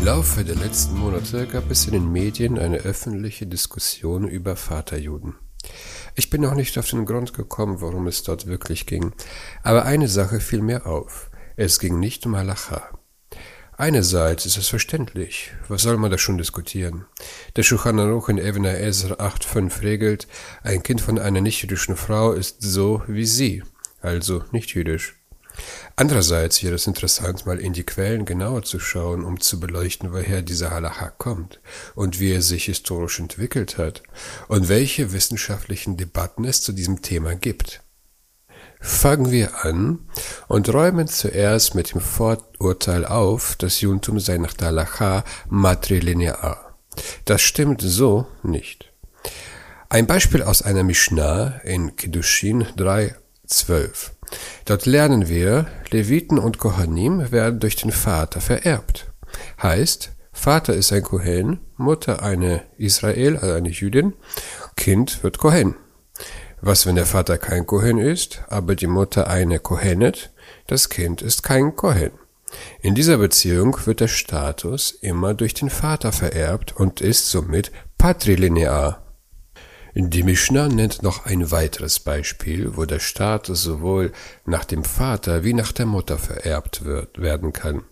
Im Laufe der letzten Monate gab es in den Medien eine öffentliche Diskussion über Vaterjuden. Ich bin noch nicht auf den Grund gekommen, worum es dort wirklich ging, aber eine Sache fiel mir auf. Es ging nicht um Halacha. Einerseits ist es verständlich. Was soll man da schon diskutieren? Der Shulchan Aruch in Evner Ezer 8.5 regelt, ein Kind von einer nicht-jüdischen Frau ist so wie sie, also nicht jüdisch. Andererseits wäre es interessant, mal in die Quellen genauer zu schauen, um zu beleuchten, woher dieser Halacha kommt und wie er sich historisch entwickelt hat und welche wissenschaftlichen Debatten es zu diesem Thema gibt. Fangen wir an und räumen zuerst mit dem Vorurteil auf, das Judentum sei nach der Halacha matrilinear. Das stimmt so nicht. Ein Beispiel aus einer Mishnah in Kiddushin 3,12. Dort lernen wir, Leviten und Kohanim werden durch den Vater vererbt. Heißt, Vater ist ein Kohen, Mutter eine Israel, also eine Jüdin, Kind wird Kohen. Was, wenn der Vater kein Kohen ist, aber die Mutter eine Kohenet? Das Kind ist kein Kohen. In dieser Beziehung wird der Status immer durch den Vater vererbt und ist somit patrilinear. Die Mishnah nennt noch ein weiteres Beispiel, wo der Status sowohl nach dem Vater wie nach der Mutter vererbt wird, werden kann.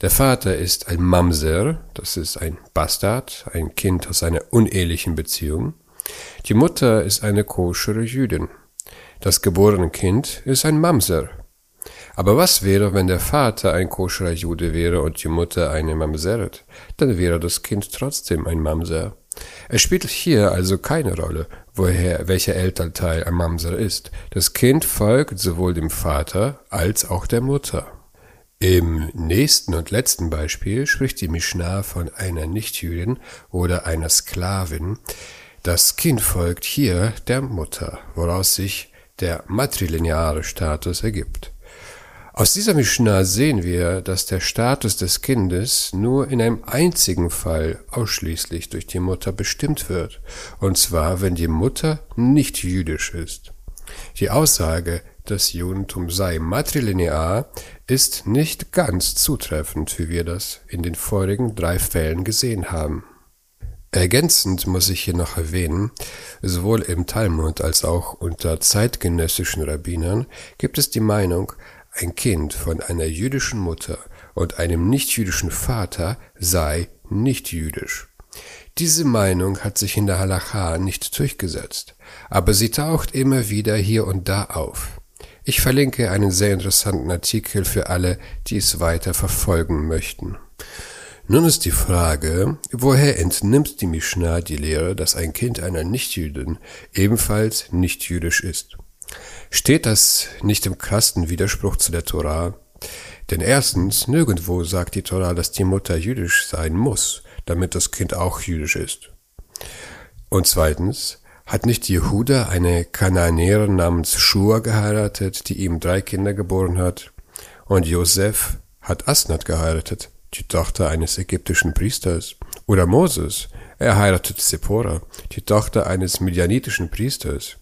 Der Vater ist ein Mamser, das ist ein Bastard, ein Kind aus einer unehelichen Beziehung. Die Mutter ist eine koschere Jüdin. Das geborene Kind ist ein Mamser. Aber was wäre, wenn der Vater ein koscherer Jude wäre und die Mutter eine Mamseret? Dann wäre das Kind trotzdem ein Mamser. Es spielt hier also keine Rolle, woher welcher Elternteil ein Mamser ist. Das Kind folgt sowohl dem Vater als auch der Mutter. Im nächsten und letzten Beispiel spricht die Mishnah von einer Nichtjüdin oder einer Sklavin, das Kind folgt hier der Mutter, woraus sich der matrilineare Status ergibt. Aus dieser Mishnah sehen wir, dass der Status des Kindes nur in einem einzigen Fall ausschließlich durch die Mutter bestimmt wird, und zwar wenn die Mutter nicht jüdisch ist. Die Aussage, das Judentum sei matrilinear, ist nicht ganz zutreffend, wie wir das in den vorigen drei Fällen gesehen haben. Ergänzend muss ich hier noch erwähnen, sowohl im Talmud als auch unter zeitgenössischen Rabbinern gibt es die Meinung, ein Kind von einer jüdischen Mutter und einem nichtjüdischen Vater sei nicht jüdisch. Diese Meinung hat sich in der Halacha nicht durchgesetzt, aber sie taucht immer wieder hier und da auf. Ich verlinke einen sehr interessanten Artikel für alle, die es weiter verfolgen möchten. Nun ist die Frage, woher entnimmt die Mishnah die Lehre, dass ein Kind einer Nichtjüdin ebenfalls nicht jüdisch ist? Steht das nicht im krassen Widerspruch zu der Torah? Denn erstens, nirgendwo sagt die Torah, dass die Mutter jüdisch sein muss, damit das Kind auch jüdisch ist. Und zweitens, hat nicht Jehuda eine Kanaanäerin namens Shua geheiratet, die ihm drei Kinder geboren hat? Und Josef hat Asnat geheiratet, die Tochter eines ägyptischen Priesters. Oder Moses, er heiratete Zippora, die Tochter eines medianitischen Priesters.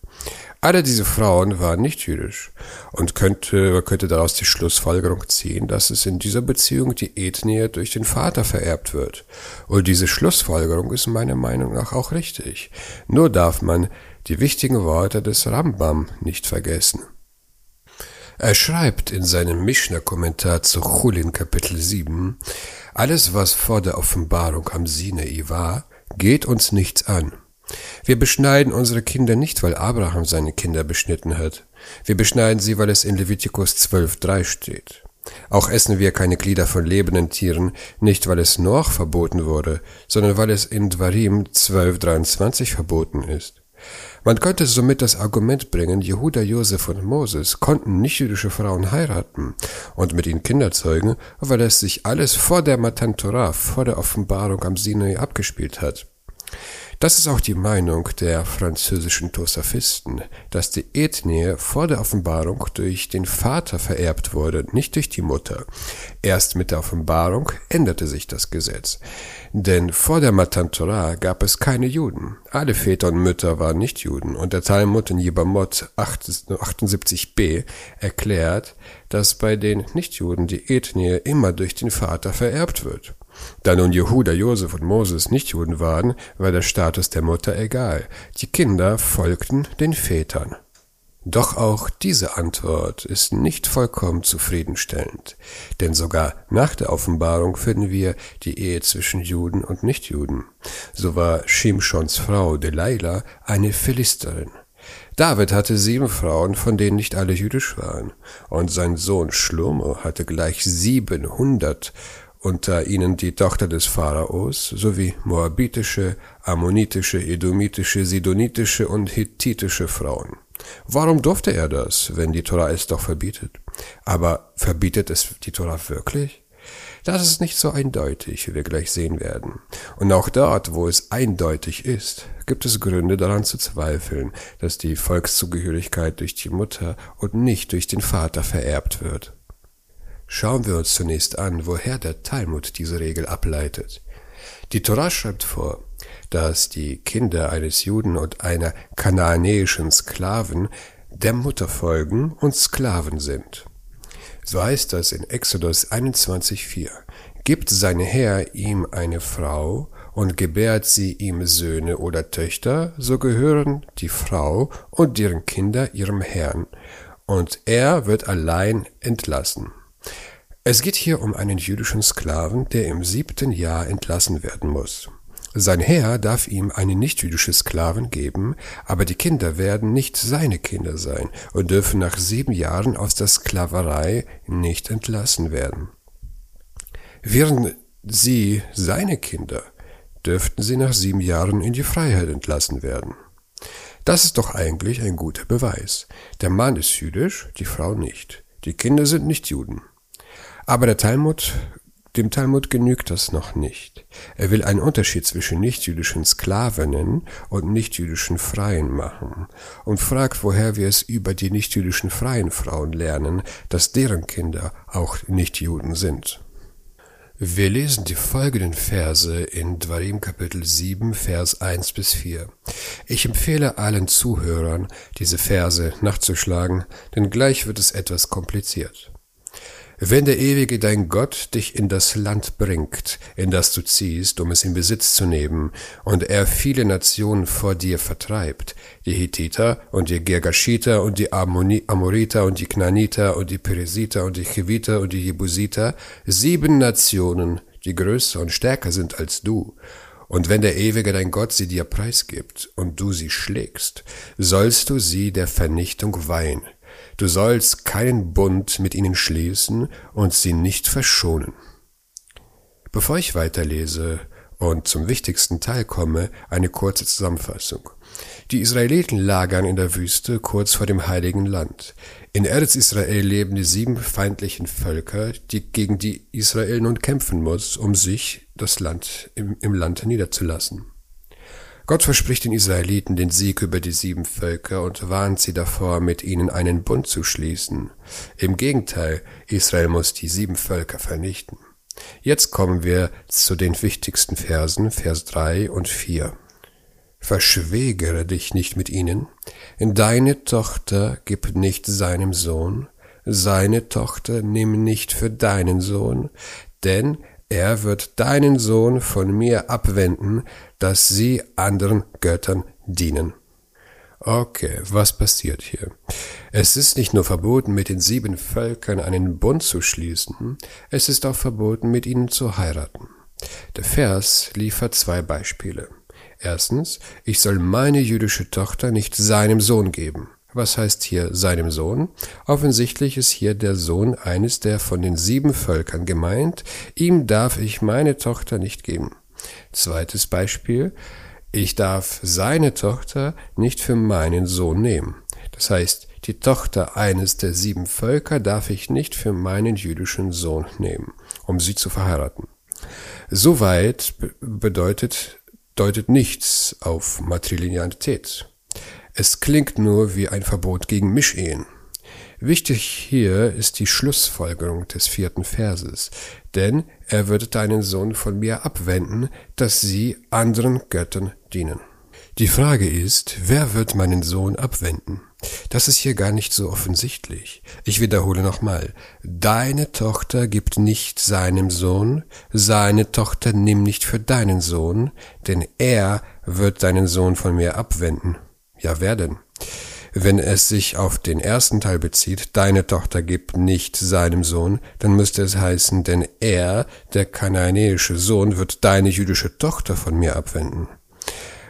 Alle diese Frauen waren nicht jüdisch und könnte, man könnte daraus die Schlussfolgerung ziehen, dass es in dieser Beziehung die Ethnie durch den Vater vererbt wird. Und diese Schlussfolgerung ist meiner Meinung nach auch richtig. Nur darf man die wichtigen Worte des Rambam nicht vergessen. Er schreibt in seinem Mishnah-Kommentar zu Chulin Kapitel 7, alles was vor der Offenbarung am Sinai war, geht uns nichts an. Wir beschneiden unsere Kinder nicht, weil Abraham seine Kinder beschnitten hat. Wir beschneiden sie, weil es in Levitikus 12.3 steht. Auch essen wir keine Glieder von lebenden Tieren, nicht weil es noch verboten wurde, sondern weil es in Dvarim 12.23 verboten ist. Man könnte somit das Argument bringen, Jehuda, Josef und Moses konnten nicht-jüdische Frauen heiraten und mit ihnen Kinder zeugen, weil es sich alles vor der Matan Torah, vor der Offenbarung am Sinai abgespielt hat. Das ist auch die Meinung der französischen Tosafisten, dass die Ethnie vor der Offenbarung durch den Vater vererbt wurde, nicht durch die Mutter. Erst mit der Offenbarung änderte sich das Gesetz. Denn vor der Matan Torah gab es keine Juden. Alle Väter und Mütter waren nicht Juden. Und der Talmud in Jibamot 78b erklärt, dass bei den Nichtjuden die Ethnie immer durch den Vater vererbt wird. Da nun Jehuda, Josef und Moses nicht Juden waren, war der Status der Mutter egal. Die Kinder folgten den Vätern. Doch auch diese Antwort ist nicht vollkommen zufriedenstellend, denn sogar nach der Offenbarung finden wir die Ehe zwischen Juden und Nichtjuden. So war Shimshons Frau Delilah eine Philisterin. David hatte sieben Frauen, von denen nicht alle jüdisch waren, und sein Sohn Schlomo hatte gleich siebenhundert unter ihnen die Tochter des Pharaos sowie moabitische, ammonitische, edomitische, sidonitische und hittitische Frauen. Warum durfte er das, wenn die Tora es doch verbietet? Aber verbietet es die Tora wirklich? Das ist nicht so eindeutig, wie wir gleich sehen werden. Und auch dort, wo es eindeutig ist, gibt es Gründe daran zu zweifeln, dass die Volkszugehörigkeit durch die Mutter und nicht durch den Vater vererbt wird. Schauen wir uns zunächst an, woher der Talmud diese Regel ableitet. Die Torah schreibt vor, dass die Kinder eines Juden und einer kanaanäischen Sklaven der Mutter folgen und Sklaven sind. So heißt das in Exodus 21,4. Gibt sein Herr ihm eine Frau und gebärt sie ihm Söhne oder Töchter, so gehören die Frau und deren Kinder ihrem Herrn, und er wird allein entlassen. Es geht hier um einen jüdischen Sklaven, der im siebten Jahr entlassen werden muss. Sein Herr darf ihm eine nichtjüdische Sklaven geben, aber die Kinder werden nicht seine Kinder sein und dürfen nach sieben Jahren aus der Sklaverei nicht entlassen werden. Wären sie seine Kinder, dürften sie nach sieben Jahren in die Freiheit entlassen werden. Das ist doch eigentlich ein guter Beweis. Der Mann ist jüdisch, die Frau nicht. Die Kinder sind nicht Juden. Aber der Talmud, dem Talmud genügt das noch nicht. Er will einen Unterschied zwischen nichtjüdischen Sklavinnen und nichtjüdischen Freien machen und fragt, woher wir es über die nichtjüdischen freien Frauen lernen, dass deren Kinder auch Nichtjuden sind. Wir lesen die folgenden Verse in Dvarim Kapitel 7, Vers 1 bis 4. Ich empfehle allen Zuhörern, diese Verse nachzuschlagen, denn gleich wird es etwas kompliziert. Wenn der Ewige dein Gott dich in das Land bringt, in das du ziehst, um es in Besitz zu nehmen, und er viele Nationen vor dir vertreibt, die Hittiter und die Gergashiter und die Amoriter und die Knaniter und die Peresiter und die Chiviter und die Jebusiter, sieben Nationen, die größer und stärker sind als du, und wenn der Ewige dein Gott sie dir preisgibt und du sie schlägst, sollst du sie der Vernichtung weihen Du sollst keinen Bund mit ihnen schließen und sie nicht verschonen. Bevor ich weiterlese und zum wichtigsten Teil komme, eine kurze Zusammenfassung. Die Israeliten lagern in der Wüste kurz vor dem heiligen Land. In Erz Israel leben die sieben feindlichen Völker, die gegen die Israel nun kämpfen muss, um sich das Land im, im Land niederzulassen. Gott verspricht den Israeliten den Sieg über die sieben Völker und warnt sie davor, mit ihnen einen Bund zu schließen. Im Gegenteil, Israel muss die sieben Völker vernichten. Jetzt kommen wir zu den wichtigsten Versen, Vers drei und vier. Verschwägere dich nicht mit ihnen, deine Tochter gib nicht seinem Sohn, seine Tochter nimm nicht für deinen Sohn, denn er wird deinen Sohn von mir abwenden, dass sie anderen Göttern dienen. Okay, was passiert hier? Es ist nicht nur verboten, mit den sieben Völkern einen Bund zu schließen, es ist auch verboten, mit ihnen zu heiraten. Der Vers liefert zwei Beispiele. Erstens, ich soll meine jüdische Tochter nicht seinem Sohn geben. Was heißt hier seinem Sohn? Offensichtlich ist hier der Sohn eines der von den sieben Völkern gemeint. Ihm darf ich meine Tochter nicht geben. Zweites Beispiel. Ich darf seine Tochter nicht für meinen Sohn nehmen. Das heißt, die Tochter eines der sieben Völker darf ich nicht für meinen jüdischen Sohn nehmen, um sie zu verheiraten. Soweit bedeutet deutet nichts auf Matrilinealität. Es klingt nur wie ein Verbot gegen Mischehen. Wichtig hier ist die Schlussfolgerung des vierten Verses, denn er wird deinen Sohn von mir abwenden, dass sie anderen Göttern dienen. Die Frage ist, wer wird meinen Sohn abwenden? Das ist hier gar nicht so offensichtlich. Ich wiederhole nochmal. Deine Tochter gibt nicht seinem Sohn, seine Tochter nimm nicht für deinen Sohn, denn er wird deinen Sohn von mir abwenden. Ja, wer denn? Wenn es sich auf den ersten Teil bezieht, deine Tochter gibt nicht seinem Sohn, dann müsste es heißen, denn er, der kanaanäische Sohn, wird deine jüdische Tochter von mir abwenden.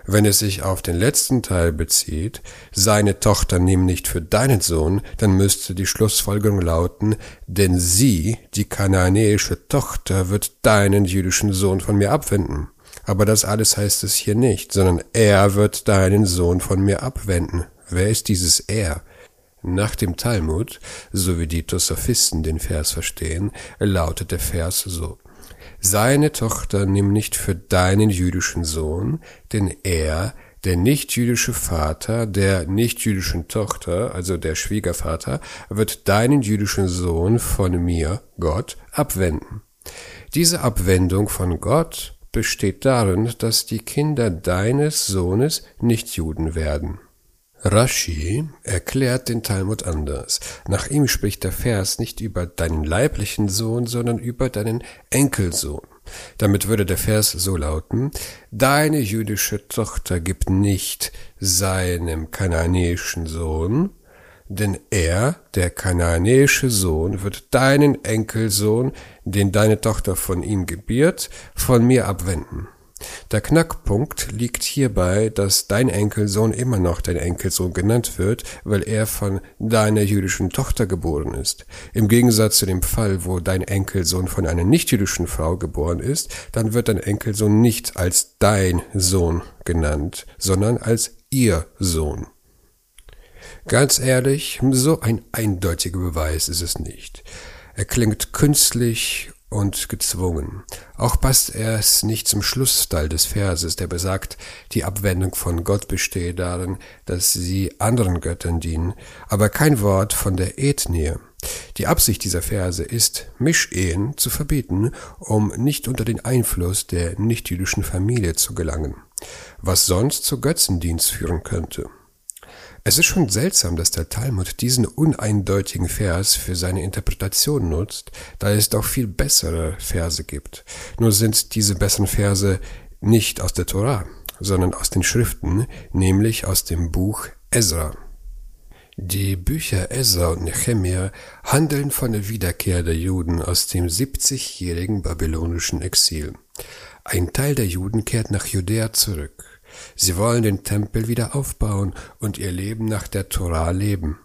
Wenn es sich auf den letzten Teil bezieht, seine Tochter nimm nicht für deinen Sohn, dann müsste die Schlussfolgerung lauten, denn sie, die kanaanäische Tochter, wird deinen jüdischen Sohn von mir abwenden. Aber das alles heißt es hier nicht, sondern er wird deinen Sohn von mir abwenden. Wer ist dieses er? Nach dem Talmud, so wie die Tosophisten den Vers verstehen, lautet der Vers so. Seine Tochter nimm nicht für deinen jüdischen Sohn, denn er, der nicht-jüdische Vater der nicht-jüdischen Tochter, also der Schwiegervater, wird deinen jüdischen Sohn von mir, Gott, abwenden. Diese Abwendung von Gott besteht darin, dass die Kinder deines Sohnes nicht Juden werden. Rashi erklärt den Talmud anders. Nach ihm spricht der Vers nicht über deinen leiblichen Sohn, sondern über deinen Enkelsohn. Damit würde der Vers so lauten, deine jüdische Tochter gibt nicht seinem kanaanäischen Sohn, denn er, der kanaanäische Sohn, wird deinen Enkelsohn, den deine Tochter von ihm gebiert, von mir abwenden. Der Knackpunkt liegt hierbei, dass dein Enkelsohn immer noch dein Enkelsohn genannt wird, weil er von deiner jüdischen Tochter geboren ist. Im Gegensatz zu dem Fall, wo dein Enkelsohn von einer nichtjüdischen Frau geboren ist, dann wird dein Enkelsohn nicht als dein Sohn genannt, sondern als ihr Sohn. Ganz ehrlich, so ein eindeutiger Beweis ist es nicht. Er klingt künstlich und gezwungen. Auch passt er es nicht zum Schlussteil des Verses, der besagt, die Abwendung von Gott bestehe darin, dass sie anderen Göttern dienen, aber kein Wort von der Ethnie. Die Absicht dieser Verse ist, Mischehen zu verbieten, um nicht unter den Einfluss der nichtjüdischen Familie zu gelangen, was sonst zu Götzendienst führen könnte. Es ist schon seltsam, dass der Talmud diesen uneindeutigen Vers für seine Interpretation nutzt, da es doch viel bessere Verse gibt. Nur sind diese besseren Verse nicht aus der Torah, sondern aus den Schriften, nämlich aus dem Buch Ezra. Die Bücher Ezra und Nehemiah handeln von der Wiederkehr der Juden aus dem 70-jährigen babylonischen Exil. Ein Teil der Juden kehrt nach Judäa zurück. Sie wollen den Tempel wieder aufbauen und ihr Leben nach der Torah leben.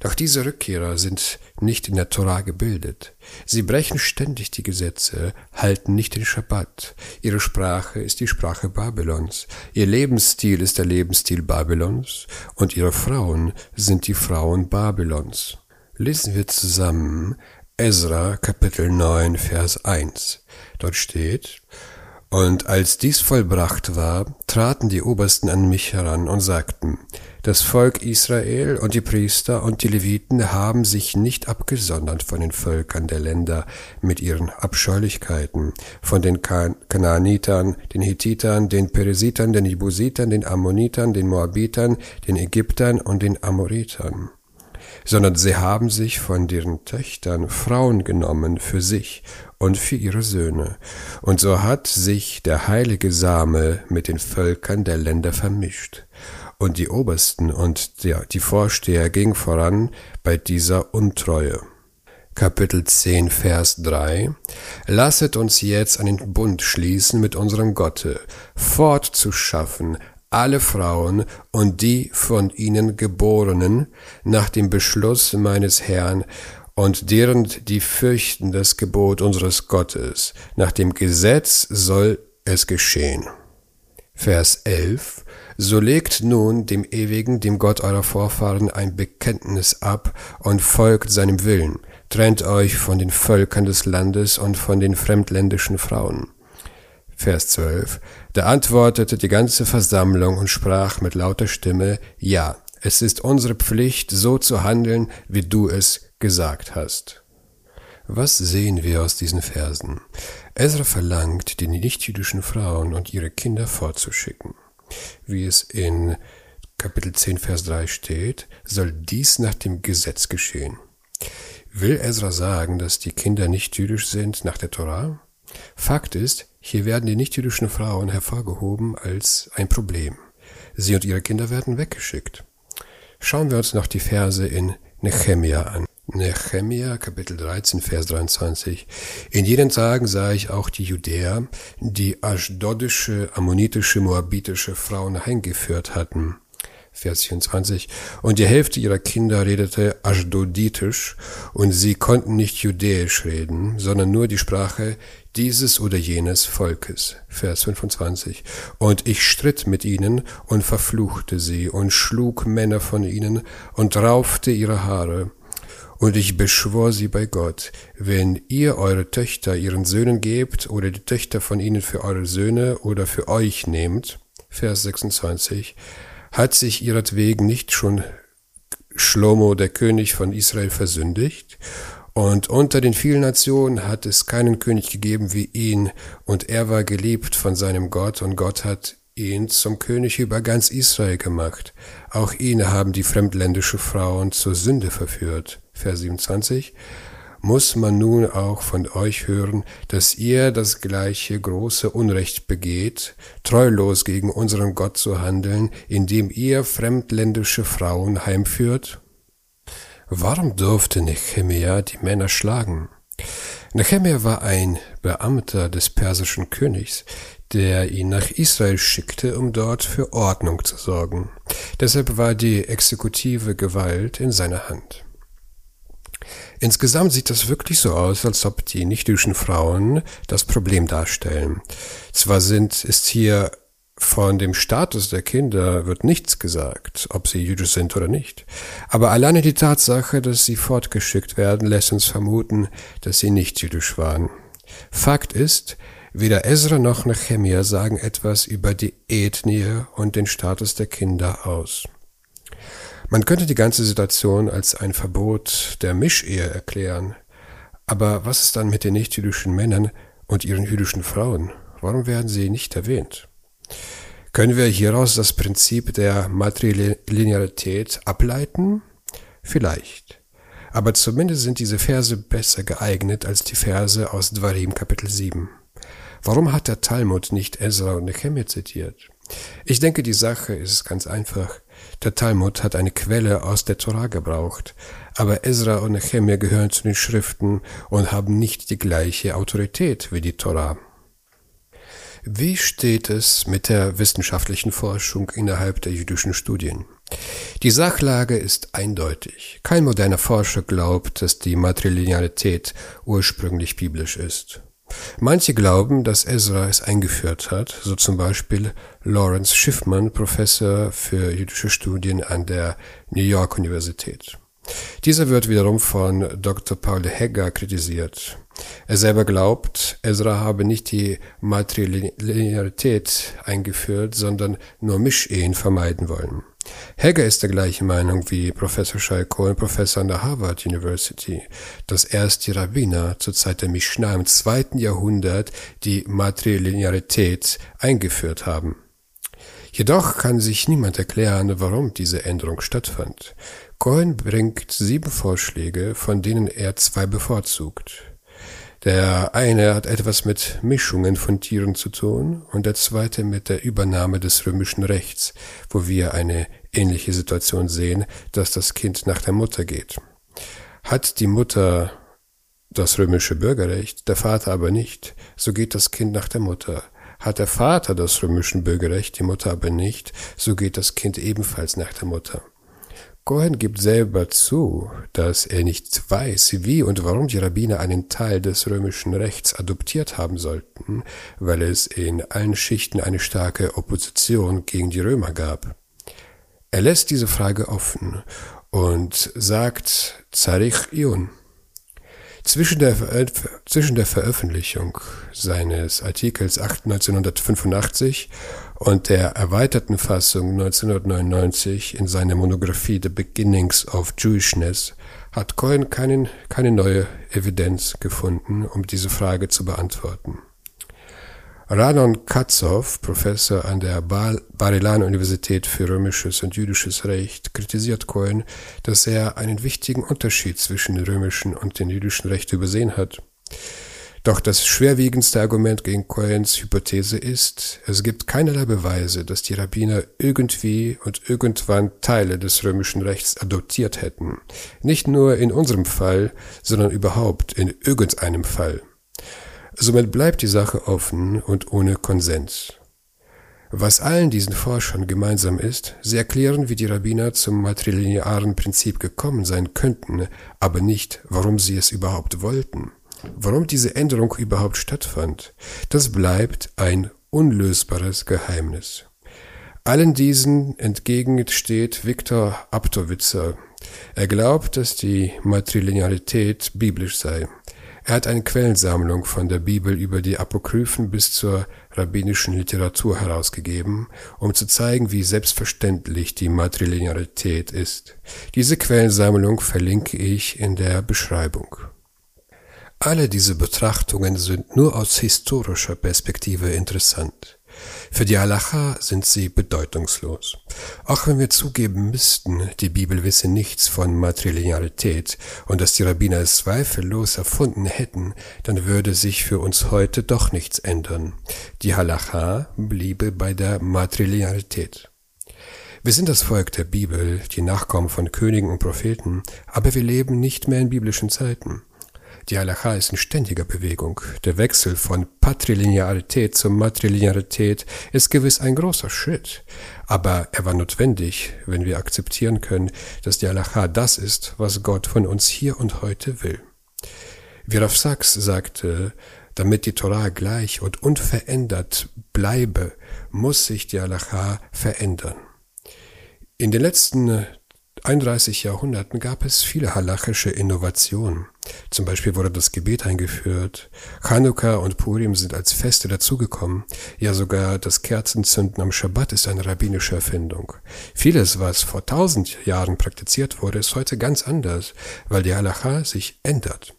Doch diese Rückkehrer sind nicht in der Torah gebildet. Sie brechen ständig die Gesetze, halten nicht den Schabbat. Ihre Sprache ist die Sprache Babylons. Ihr Lebensstil ist der Lebensstil Babylons und ihre Frauen sind die Frauen Babylons. Lesen wir zusammen Ezra Kapitel 9 Vers 1. Dort steht, und als dies vollbracht war, traten die Obersten an mich heran und sagten, das Volk Israel und die Priester und die Leviten haben sich nicht abgesondert von den Völkern der Länder mit ihren Abscheulichkeiten, von den kan Kanaanitern, den Hittitern, den Peresitern, den Jebusitern, den Ammonitern, den Moabitern, den Ägyptern und den Amoritern. Sondern sie haben sich von deren Töchtern Frauen genommen für sich und für ihre Söhne. Und so hat sich der heilige Same mit den Völkern der Länder vermischt. Und die Obersten und der, die Vorsteher gingen voran bei dieser Untreue. Kapitel 10, Vers 3 Lasset uns jetzt einen Bund schließen mit unserem Gotte, fortzuschaffen alle Frauen und die von ihnen Geborenen nach dem Beschluss meines Herrn und deren, die fürchten das Gebot unseres Gottes. Nach dem Gesetz soll es geschehen. Vers 11 So legt nun dem Ewigen, dem Gott eurer Vorfahren, ein Bekenntnis ab und folgt seinem Willen. Trennt euch von den Völkern des Landes und von den fremdländischen Frauen. Vers 12. Da antwortete die ganze Versammlung und sprach mit lauter Stimme, Ja, es ist unsere Pflicht, so zu handeln, wie du es gesagt hast. Was sehen wir aus diesen Versen? Ezra verlangt, die nichtjüdischen Frauen und ihre Kinder fortzuschicken. Wie es in Kapitel 10, Vers 3 steht, soll dies nach dem Gesetz geschehen. Will Ezra sagen, dass die Kinder nicht jüdisch sind nach der Torah? Fakt ist, hier werden die nichtjüdischen Frauen hervorgehoben als ein Problem. Sie und ihre Kinder werden weggeschickt. Schauen wir uns noch die Verse in Nehemia an. Nehemia, Kapitel 13, Vers 23. In jenen Tagen sah ich auch die Judäer, die aschdodische, ammonitische, moabitische Frauen heimgeführt hatten. Vers 24. Und die Hälfte ihrer Kinder redete Aschdoditisch, und sie konnten nicht Judäisch reden, sondern nur die Sprache dieses oder jenes Volkes. Vers 25. Und ich stritt mit ihnen und verfluchte sie und schlug Männer von ihnen und raufte ihre Haare. Und ich beschwor sie bei Gott, wenn ihr eure Töchter ihren Söhnen gebt oder die Töchter von ihnen für eure Söhne oder für euch nehmt, Vers 26, hat sich ihretwegen nicht schon Schlomo, der König von Israel, versündigt? Und unter den vielen Nationen hat es keinen König gegeben wie ihn, und er war geliebt von seinem Gott, und Gott hat ihn zum König über ganz Israel gemacht. Auch ihn haben die fremdländische Frauen zur Sünde verführt. Vers 27 muss man nun auch von euch hören, dass ihr das gleiche große Unrecht begeht, treulos gegen unseren Gott zu handeln, indem ihr fremdländische Frauen heimführt? Warum durfte Nehemia die Männer schlagen? Nehemia war ein Beamter des persischen Königs, der ihn nach Israel schickte, um dort für Ordnung zu sorgen. Deshalb war die exekutive Gewalt in seiner Hand. Insgesamt sieht das wirklich so aus, als ob die nichtjüdischen Frauen das Problem darstellen. Zwar sind, ist hier von dem Status der Kinder wird nichts gesagt, ob sie jüdisch sind oder nicht. Aber alleine die Tatsache, dass sie fortgeschickt werden, lässt uns vermuten, dass sie nicht jüdisch waren. Fakt ist, weder Ezra noch Nehemia sagen etwas über die Ethnie und den Status der Kinder aus. Man könnte die ganze Situation als ein Verbot der Mischehe erklären. Aber was ist dann mit den nichtjüdischen Männern und ihren jüdischen Frauen? Warum werden sie nicht erwähnt? Können wir hieraus das Prinzip der Matrilinearität ableiten? Vielleicht. Aber zumindest sind diese Verse besser geeignet als die Verse aus Dvarim Kapitel 7. Warum hat der Talmud nicht Ezra und Nehemiah zitiert? Ich denke, die Sache ist ganz einfach. Der Talmud hat eine Quelle aus der Torah gebraucht, aber Ezra und Nehemiah gehören zu den Schriften und haben nicht die gleiche Autorität wie die Torah. Wie steht es mit der wissenschaftlichen Forschung innerhalb der jüdischen Studien? Die Sachlage ist eindeutig. Kein moderner Forscher glaubt, dass die Matrilinearität ursprünglich biblisch ist. Manche glauben, dass Ezra es eingeführt hat, so zum Beispiel Lawrence Schiffmann, Professor für jüdische Studien an der New York Universität. Dieser wird wiederum von Dr. Paul Hegger kritisiert. Er selber glaubt, Ezra habe nicht die Matrilinearität eingeführt, sondern nur Mischehen vermeiden wollen. Hegger ist der gleichen Meinung wie Professor Shai Cohen, Professor an der Harvard University, dass erst die Rabbiner zur Zeit der Mishnah im zweiten Jahrhundert die Matrilinearität eingeführt haben. Jedoch kann sich niemand erklären, warum diese Änderung stattfand. Cohen bringt sieben Vorschläge, von denen er zwei bevorzugt. Der eine hat etwas mit Mischungen von Tieren zu tun und der zweite mit der Übernahme des römischen Rechts, wo wir eine ähnliche Situation sehen, dass das Kind nach der Mutter geht. Hat die Mutter das römische Bürgerrecht, der Vater aber nicht, so geht das Kind nach der Mutter. Hat der Vater das römische Bürgerrecht, die Mutter aber nicht, so geht das Kind ebenfalls nach der Mutter. Cohen gibt selber zu, dass er nicht weiß, wie und warum die Rabbiner einen Teil des römischen Rechts adoptiert haben sollten, weil es in allen Schichten eine starke Opposition gegen die Römer gab. Er lässt diese Frage offen und sagt Zarich Ion. Zwischen der, zwischen der Veröffentlichung seines Artikels 1985 und der erweiterten Fassung 1999 in seiner Monographie The Beginnings of Jewishness hat Cohen keinen, keine neue Evidenz gefunden, um diese Frage zu beantworten. Radon Katzow, Professor an der Bar-Ilan-Universität für römisches und jüdisches Recht, kritisiert Cohen, dass er einen wichtigen Unterschied zwischen dem römischen und dem jüdischen Recht übersehen hat. Doch das schwerwiegendste Argument gegen Cohens Hypothese ist, es gibt keinerlei Beweise, dass die Rabbiner irgendwie und irgendwann Teile des römischen Rechts adoptiert hätten. Nicht nur in unserem Fall, sondern überhaupt in irgendeinem Fall. Somit bleibt die Sache offen und ohne Konsens. Was allen diesen Forschern gemeinsam ist, sie erklären, wie die Rabbiner zum matrilinearen Prinzip gekommen sein könnten, aber nicht, warum sie es überhaupt wollten. Warum diese Änderung überhaupt stattfand, das bleibt ein unlösbares Geheimnis. Allen diesen entgegensteht Viktor Abtowitzer. Er glaubt, dass die Matrilinearität biblisch sei. Er hat eine Quellensammlung von der Bibel über die Apokryphen bis zur rabbinischen Literatur herausgegeben, um zu zeigen, wie selbstverständlich die Matrilinearität ist. Diese Quellensammlung verlinke ich in der Beschreibung. Alle diese Betrachtungen sind nur aus historischer Perspektive interessant. Für die Halacha sind sie bedeutungslos. Auch wenn wir zugeben müssten, die Bibel wisse nichts von Matrilinearität und dass die Rabbiner es zweifellos erfunden hätten, dann würde sich für uns heute doch nichts ändern. Die Halacha bliebe bei der Matrilinearität. Wir sind das Volk der Bibel, die Nachkommen von Königen und Propheten, aber wir leben nicht mehr in biblischen Zeiten. Die Halacha ist in ständiger Bewegung. Der Wechsel von Patrilinearität zur Matrilinearität ist gewiss ein großer Schritt, aber er war notwendig, wenn wir akzeptieren können, dass die Halacha das ist, was Gott von uns hier und heute will. Wie Rav Sachs sagte, damit die Torah gleich und unverändert bleibe, muss sich die Halacha verändern. In den letzten 31 Jahrhunderten gab es viele halachische Innovationen. Zum Beispiel wurde das Gebet eingeführt. Chanukka und Purim sind als Feste dazugekommen. Ja, sogar das Kerzenzünden am Schabbat ist eine rabbinische Erfindung. Vieles, was vor tausend Jahren praktiziert wurde, ist heute ganz anders, weil die Halacha sich ändert.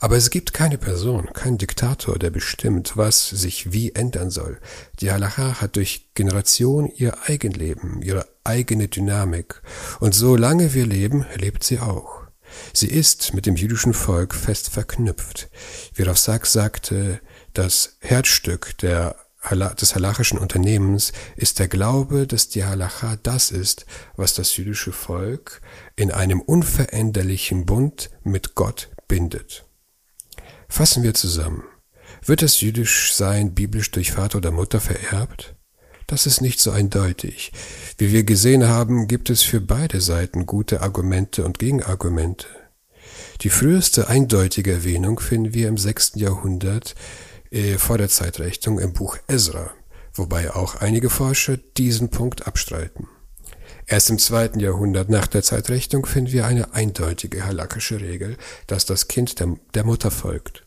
Aber es gibt keine Person, keinen Diktator, der bestimmt, was sich wie ändern soll. Die Halacha hat durch Generation ihr Eigenleben, ihre eigene Dynamik. Und solange wir leben, lebt sie auch. Sie ist mit dem jüdischen Volk fest verknüpft. Wie Sachs sagte, das Herzstück der, des halachischen Unternehmens ist der Glaube, dass die Halacha das ist, was das jüdische Volk in einem unveränderlichen Bund mit Gott bindet. Fassen wir zusammen. Wird das Jüdischsein biblisch durch Vater oder Mutter vererbt? Das ist nicht so eindeutig. Wie wir gesehen haben, gibt es für beide Seiten gute Argumente und Gegenargumente. Die früheste eindeutige Erwähnung finden wir im sechsten Jahrhundert äh, vor der Zeitrechnung im Buch Ezra, wobei auch einige Forscher diesen Punkt abstreiten. Erst im zweiten Jahrhundert nach der Zeitrechnung finden wir eine eindeutige halakische Regel, dass das Kind der, der Mutter folgt.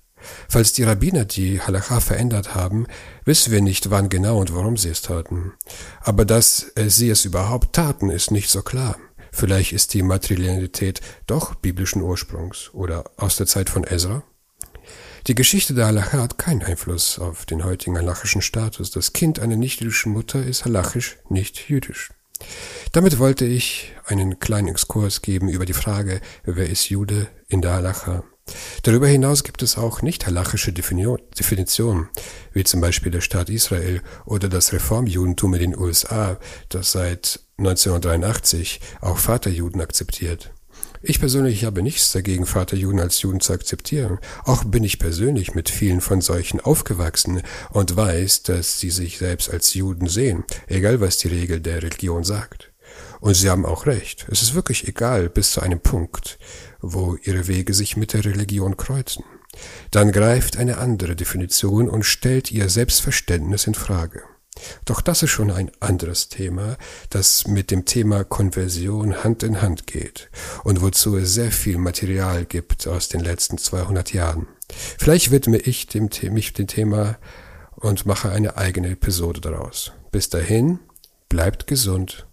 Falls die Rabbiner die Halacha verändert haben, wissen wir nicht, wann genau und warum sie es taten. Aber dass äh, sie es überhaupt taten, ist nicht so klar. Vielleicht ist die Materialität doch biblischen Ursprungs oder aus der Zeit von Ezra. Die Geschichte der Halacha hat keinen Einfluss auf den heutigen halachischen Status. Das Kind einer nicht-jüdischen Mutter ist halachisch nicht jüdisch. Damit wollte ich einen kleinen Exkurs geben über die Frage, wer ist Jude in der Halacha. Darüber hinaus gibt es auch nicht halachische Definitionen, wie zum Beispiel der Staat Israel oder das Reformjudentum in den USA, das seit 1983 auch Vaterjuden akzeptiert. Ich persönlich habe nichts dagegen, Vaterjuden als Juden zu akzeptieren. Auch bin ich persönlich mit vielen von solchen aufgewachsen und weiß, dass sie sich selbst als Juden sehen, egal was die Regel der Religion sagt. Und sie haben auch recht. Es ist wirklich egal bis zu einem Punkt, wo ihre Wege sich mit der Religion kreuzen. Dann greift eine andere Definition und stellt ihr Selbstverständnis in Frage. Doch das ist schon ein anderes Thema, das mit dem Thema Konversion Hand in Hand geht und wozu es sehr viel Material gibt aus den letzten 200 Jahren. Vielleicht widme ich dem, mich dem Thema und mache eine eigene Episode daraus. Bis dahin, bleibt gesund